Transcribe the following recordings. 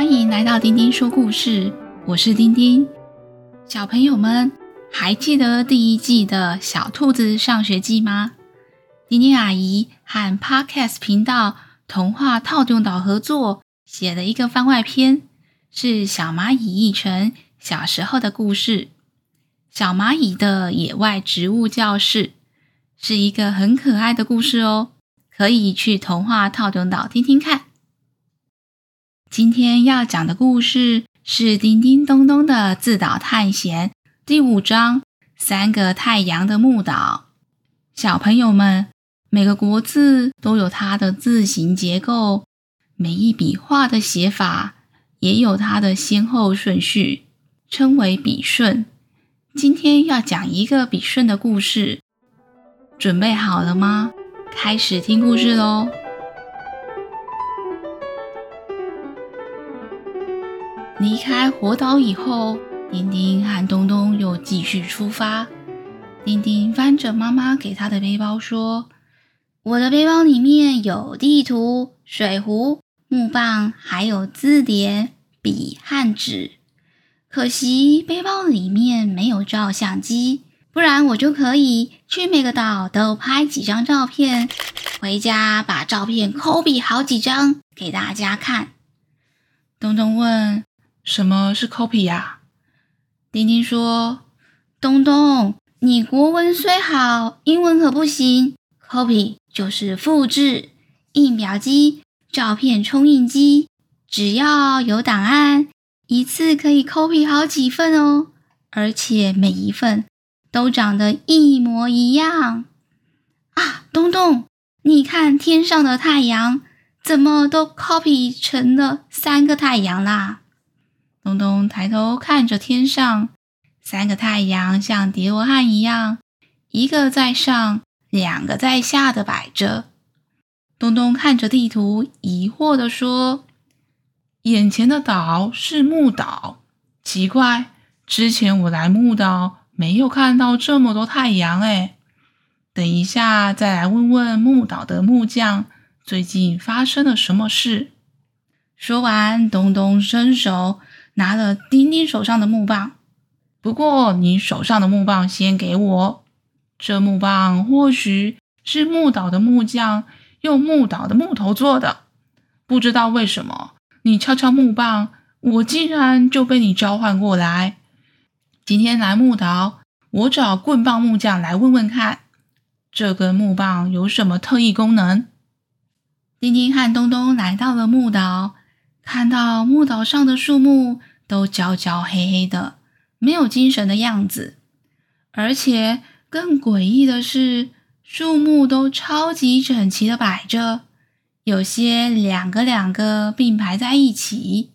欢迎来到丁丁说故事，我是丁丁。小朋友们还记得第一季的小兔子上学记吗？丁丁阿姨和 Podcast 频道童话套中岛合作写了一个番外篇，是小蚂蚁一成小时候的故事。小蚂蚁的野外植物教室是一个很可爱的故事哦，可以去童话套中岛听听看。今天要讲的故事是《叮叮咚咚的自导探险》第五章《三个太阳的木岛》。小朋友们，每个国字都有它的字形结构，每一笔画的写法也有它的先后顺序，称为笔顺。今天要讲一个笔顺的故事，准备好了吗？开始听故事喽！离开火岛以后，丁丁和东东又继续出发。丁丁翻着妈妈给他的背包说：“我的背包里面有地图、水壶、木棒，还有字典、笔和纸。可惜背包里面没有照相机，不然我就可以去每个岛都拍几张照片，回家把照片抠比好几张给大家看。”东东问。什么是 copy 呀？丁丁说：“东东，你国文虽好，英文可不行。copy 就是复制，印表机、照片冲印机，只要有档案，一次可以 copy 好几份哦，而且每一份都长得一模一样。啊，东东，你看天上的太阳，怎么都 copy 成了三个太阳啦？”东东抬头看着天上，三个太阳像叠罗汉一样，一个在上，两个在下的摆着。东东看着地图，疑惑地说：“眼前的岛是木岛，奇怪，之前我来木岛没有看到这么多太阳哎。等一下再来问问木岛的木匠，最近发生了什么事。”说完，东东伸手。拿了丁丁手上的木棒，不过你手上的木棒先给我。这木棒或许是木岛的木匠用木岛的木头做的，不知道为什么你敲敲木棒，我竟然就被你召唤过来。今天来木岛，我找棍棒木匠来问问看，这根木棒有什么特异功能？丁丁和东东来到了木岛。看到木岛上的树木都焦焦黑黑的，没有精神的样子，而且更诡异的是，树木都超级整齐的摆着，有些两个两个并排在一起，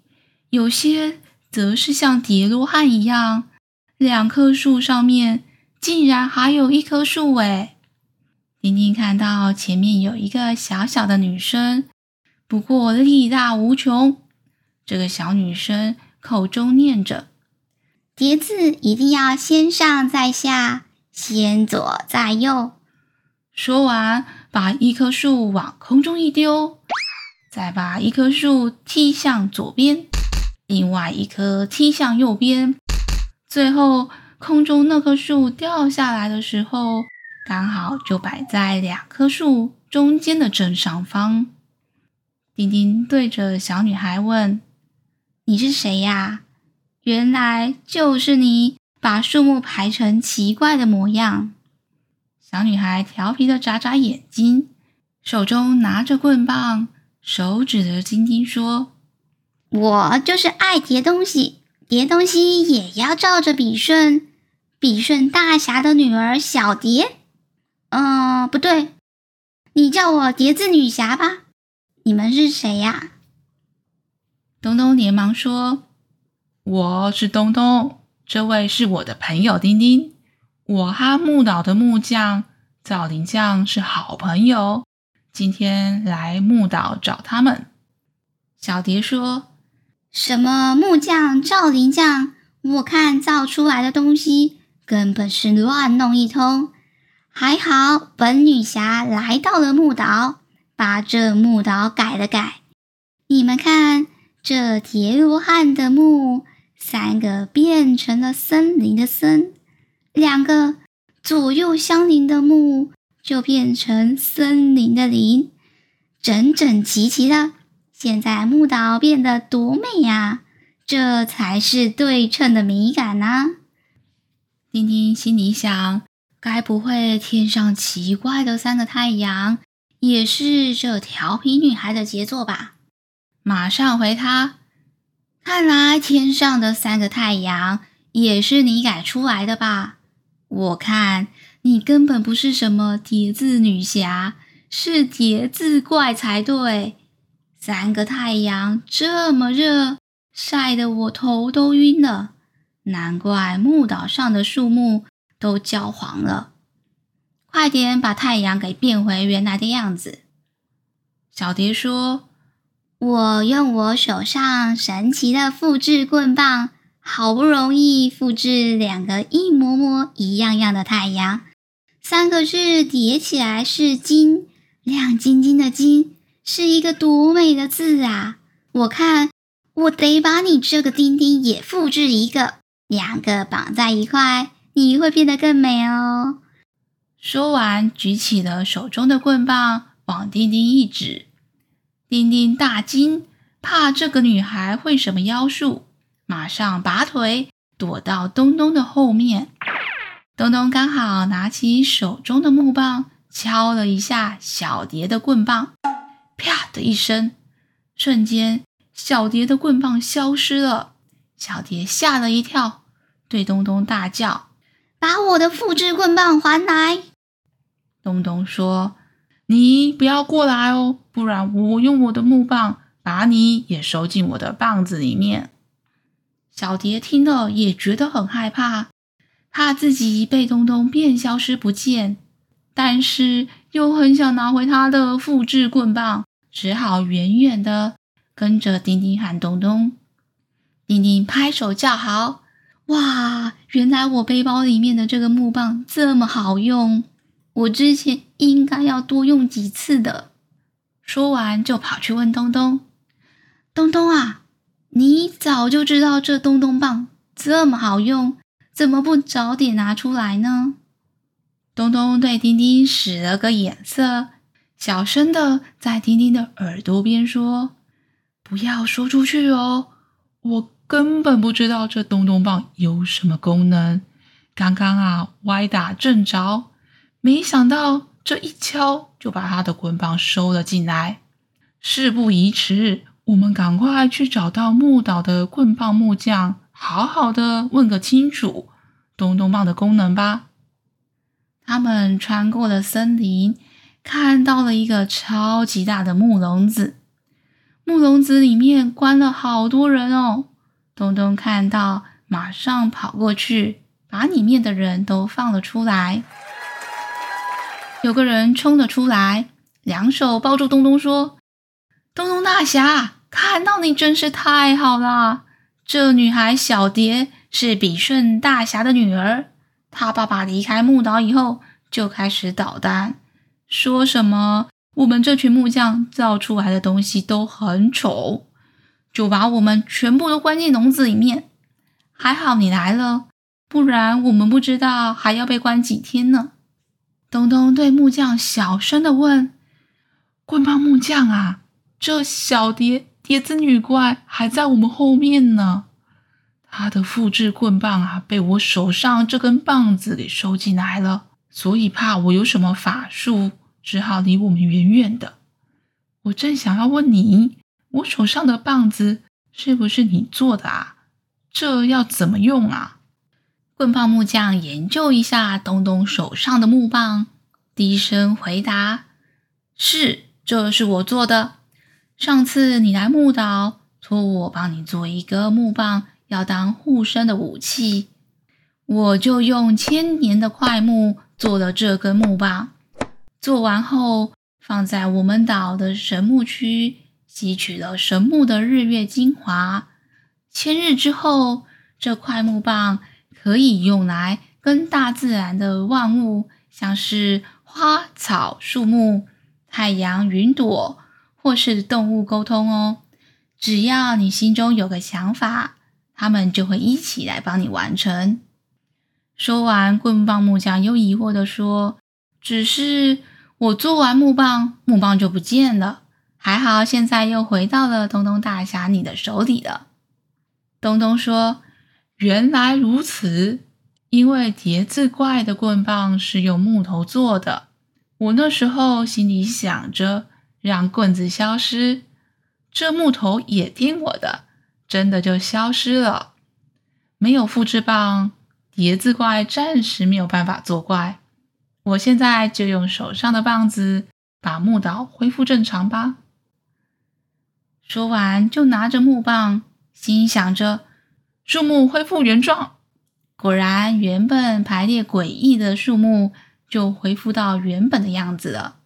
有些则是像叠罗汉一样，两棵树上面竟然还有一棵树诶。丁丁看到前面有一个小小的女生，不过力大无穷。这个小女生口中念着：“叠字一定要先上再下，先左再右。”说完，把一棵树往空中一丢，再把一棵树踢向左边，另外一棵踢向右边，最后空中那棵树掉下来的时候，刚好就摆在两棵树中间的正上方。丁丁对着小女孩问。你是谁呀？原来就是你，把树木排成奇怪的模样。小女孩调皮的眨眨眼睛，手中拿着棍棒，手指着晶晶说：“我就是爱叠东西，叠东西也要照着笔顺。笔顺大侠的女儿小蝶。嗯，不对，你叫我叠字女侠吧。你们是谁呀？”东东连忙说：“我是东东，这位是我的朋友丁丁。我和木岛的木匠造林匠是好朋友，今天来木岛找他们。”小蝶说：“什么木匠造林匠？我看造出来的东西根本是乱弄一通。还好本女侠来到了木岛，把这木岛改了改。你们看。”这叠罗汉的木，三个变成了森林的森，两个左右相邻的木就变成森林的林，整整齐齐的。现在木岛变得多美呀！这才是对称的美感呢。丁丁心里想：该不会天上奇怪的三个太阳，也是这调皮女孩的杰作吧？马上回他。看来天上的三个太阳也是你改出来的吧？我看你根本不是什么叠字女侠，是叠字怪才对。三个太阳这么热，晒得我头都晕了，难怪木岛上的树木都焦黄了。快点把太阳给变回原来的样子。小蝶说。我用我手上神奇的复制棍棒，好不容易复制两个一模模一样样的太阳，三个字叠起来是“金”，亮晶晶的“金”是一个多美的字啊！我看我得把你这个丁丁也复制一个，两个绑在一块，你会变得更美哦。说完，举起了手中的棍棒，往丁丁一指。丁丁大惊，怕这个女孩会什么妖术，马上拔腿躲到东东的后面。东东刚好拿起手中的木棒，敲了一下小蝶的棍棒，啪的一声，瞬间小蝶的棍棒消失了。小蝶吓了一跳，对东东大叫：“把我的复制棍棒还来！”东东说。你不要过来哦，不然我用我的木棒把你也收进我的棒子里面。小蝶听了也觉得很害怕，怕自己被东东变消失不见，但是又很想拿回他的复制棍棒，只好远远的跟着丁丁喊东东。丁丁拍手叫好：“哇，原来我背包里面的这个木棒这么好用！”我之前应该要多用几次的。说完，就跑去问东东：“东东啊，你早就知道这东东棒这么好用，怎么不早点拿出来呢？”东东对丁丁使了个眼色，小声的在丁丁的耳朵边说：“不要说出去哦，我根本不知道这东东棒有什么功能。刚刚啊，歪打正着。”没想到这一敲就把他的棍棒收了进来。事不宜迟，我们赶快去找到木岛的棍棒木匠，好好的问个清楚东东棒的功能吧。他们穿过了森林，看到了一个超级大的木笼子，木笼子里面关了好多人哦。东东看到，马上跑过去，把里面的人都放了出来。有个人冲了出来，两手抱住东东，说：“东东大侠，看到你真是太好了。这女孩小蝶是比顺大侠的女儿，她爸爸离开木岛以后就开始捣蛋，说什么我们这群木匠造出来的东西都很丑，就把我们全部都关进笼子里面。还好你来了，不然我们不知道还要被关几天呢。”东东对木匠小声的问：“棍棒木匠啊，这小蝶叠字女怪还在我们后面呢。她的复制棍棒啊，被我手上这根棒子给收进来了，所以怕我有什么法术，只好离我们远远的。我正想要问你，我手上的棒子是不是你做的啊？这要怎么用啊？”棍棒木匠研究一下东东手上的木棒，低声回答：“是，这是我做的。上次你来木岛，托我帮你做一个木棒，要当护身的武器，我就用千年的桧木做了这根木棒。做完后，放在我们岛的神木区，吸取了神木的日月精华。千日之后，这块木棒。”可以用来跟大自然的万物，像是花草树木、太阳、云朵，或是动物沟通哦。只要你心中有个想法，他们就会一起来帮你完成。”说完，棍棒木匠又疑惑地说：“只是我做完木棒，木棒就不见了。还好现在又回到了东东大侠你的手里了。”东东说：“原来如此。”因为叠字怪的棍棒是用木头做的，我那时候心里想着让棍子消失，这木头也听我的，真的就消失了。没有复制棒，叠字怪暂时没有办法作怪。我现在就用手上的棒子把木岛恢复正常吧。说完，就拿着木棒，心想着树木恢复原状。果然，原本排列诡异的树木就恢复到原本的样子了。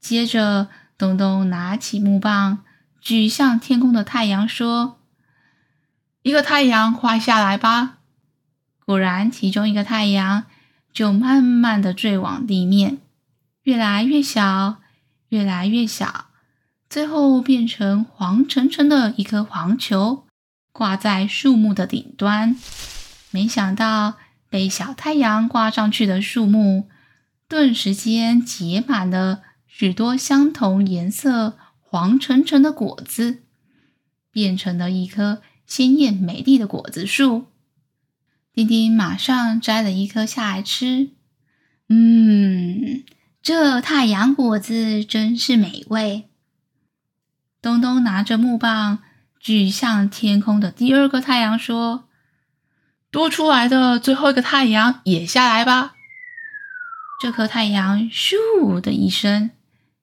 接着，东东拿起木棒，举向天空的太阳，说：“一个太阳画下来吧。”果然，其中一个太阳就慢慢的坠往地面，越来越小，越来越小，最后变成黄澄澄的一颗黄球，挂在树木的顶端。没想到被小太阳挂上去的树木，顿时间结满了许多相同颜色、黄澄澄的果子，变成了一棵鲜艳美丽的果子树。丁丁马上摘了一颗下来吃，嗯，这太阳果子真是美味。东东拿着木棒举向天空的第二个太阳说。多出来的最后一个太阳也下来吧。这颗太阳咻的一声，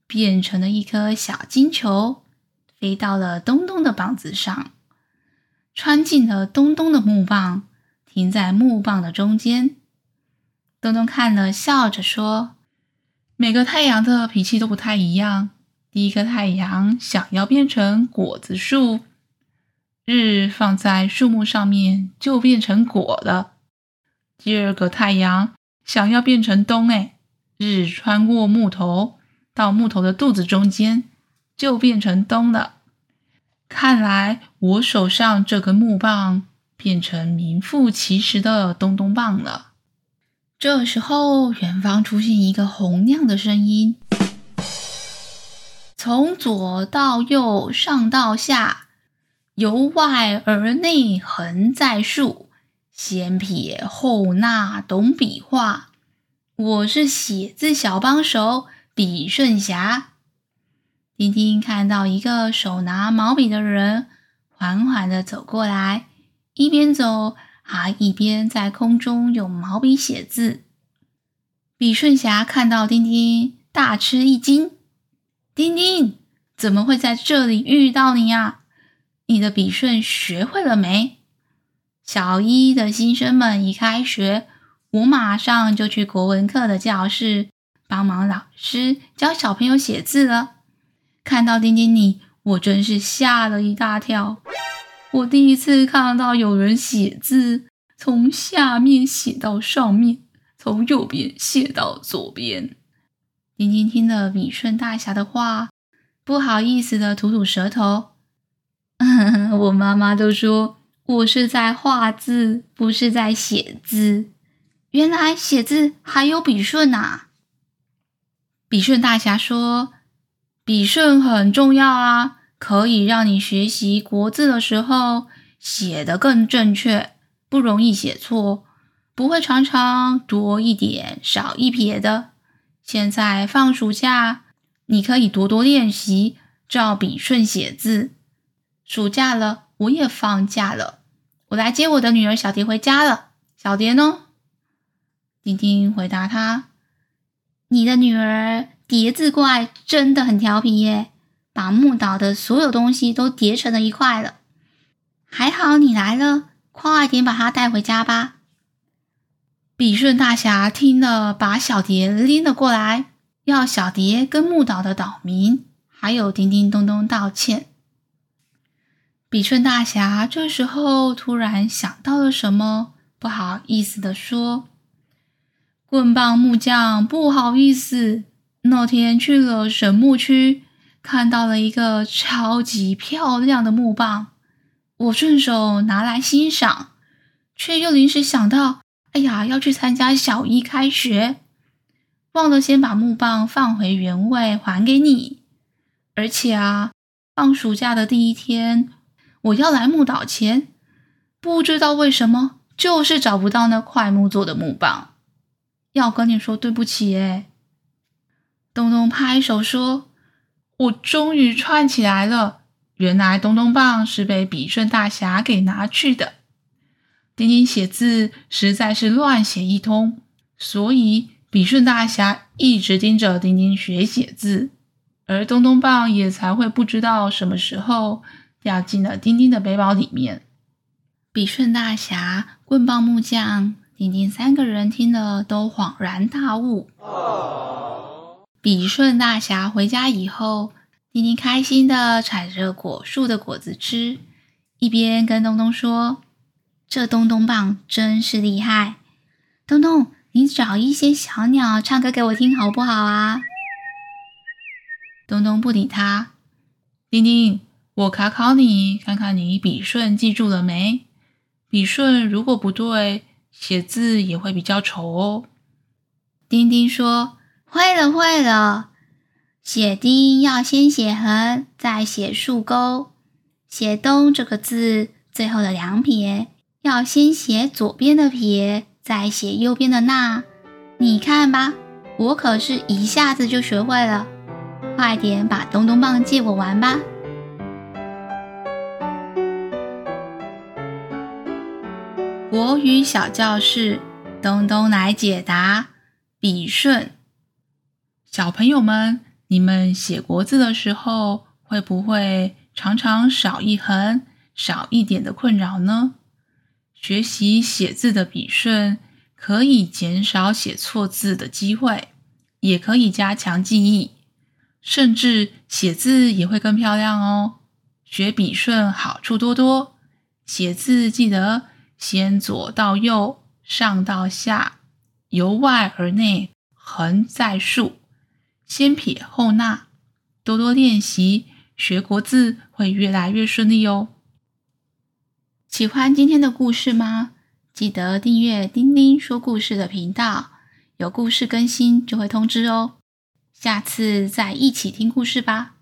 变成了一颗小金球，飞到了东东的棒子上，穿进了东东的木棒，停在木棒的中间。东东看了，笑着说：“每个太阳的脾气都不太一样。第一个太阳想要变成果子树。”日放在树木上面就变成果了。第二个太阳想要变成冬，哎，日穿过木头到木头的肚子中间就变成冬了。看来我手上这根木棒变成名副其实的东东棒了。这时候，远方出现一个洪亮的声音：从左到右，上到下。由外而内横在竖，先撇后捺懂笔画。我是写字小帮手笔顺侠。丁丁看到一个手拿毛笔的人缓缓地走过来，一边走还一边在空中用毛笔写字。笔顺侠看到丁丁，大吃一惊：“丁丁，怎么会在这里遇到你呀？”你的笔顺学会了没？小一的新生们一开学，我马上就去国文课的教室帮忙老师教小朋友写字了。看到丁丁你，我真是吓了一大跳。我第一次看到有人写字，从下面写到上面，从右边写到左边。丁丁听了笔顺大侠的话，不好意思的吐吐舌头。我妈妈都说我是在画字，不是在写字。原来写字还有笔顺啊！笔顺大侠说：“笔顺很重要啊，可以让你学习国字的时候写得更正确，不容易写错，不会常常多一点少一撇的。现在放暑假，你可以多多练习，照笔顺写字。”暑假了，我也放假了。我来接我的女儿小蝶回家了。小蝶呢？丁丁回答他：“你的女儿叠字怪真的很调皮耶，把木岛的所有东西都叠成了一块了。还好你来了，快点把她带回家吧。”比顺大侠听了，把小蝶拎了过来，要小蝶跟木岛的岛民还有叮叮咚咚道歉。李顺大侠这时候突然想到了什么，不好意思的说：“棍棒木匠，不好意思，那天去了神木区，看到了一个超级漂亮的木棒，我顺手拿来欣赏，却又临时想到，哎呀，要去参加小一开学，忘了先把木棒放回原位还给你。而且啊，放暑假的第一天，我要来木岛前，不知道为什么，就是找不到那块木做的木棒，要跟你说对不起诶。东东拍手说：“我终于串起来了，原来东东棒是被笔顺大侠给拿去的。丁丁写字实在是乱写一通，所以笔顺大侠一直盯着丁丁学写字。”而东东棒也才会不知道什么时候掉进了丁丁的背包里面。笔顺大侠、棍棒木匠、丁丁三个人听了都恍然大悟。笔顺大侠回家以后，丁丁开心地采着果树的果子吃，一边跟东东说：“这东东棒真是厉害，东东，你找一些小鸟唱歌给我听好不好啊？”东东不理他。丁丁，我考考你，看看你笔顺记住了没？笔顺如果不对，写字也会比较丑哦。丁丁说：“会了，会了。写丁要先写横，再写竖钩。写东这个字，最后的两撇要先写左边的撇，再写右边的捺。你看吧，我可是一下子就学会了。”快点把东东棒借我玩吧！国语小教室，东东来解答。笔顺，小朋友们，你们写国字的时候，会不会常常少一横、少一点的困扰呢？学习写字的笔顺，可以减少写错字的机会，也可以加强记忆。甚至写字也会更漂亮哦。学笔顺好处多多，写字记得先左到右，上到下，由外而内，横再竖，先撇后捺。多多练习，学国字会越来越顺利哦。喜欢今天的故事吗？记得订阅丁丁说故事的频道，有故事更新就会通知哦。下次再一起听故事吧。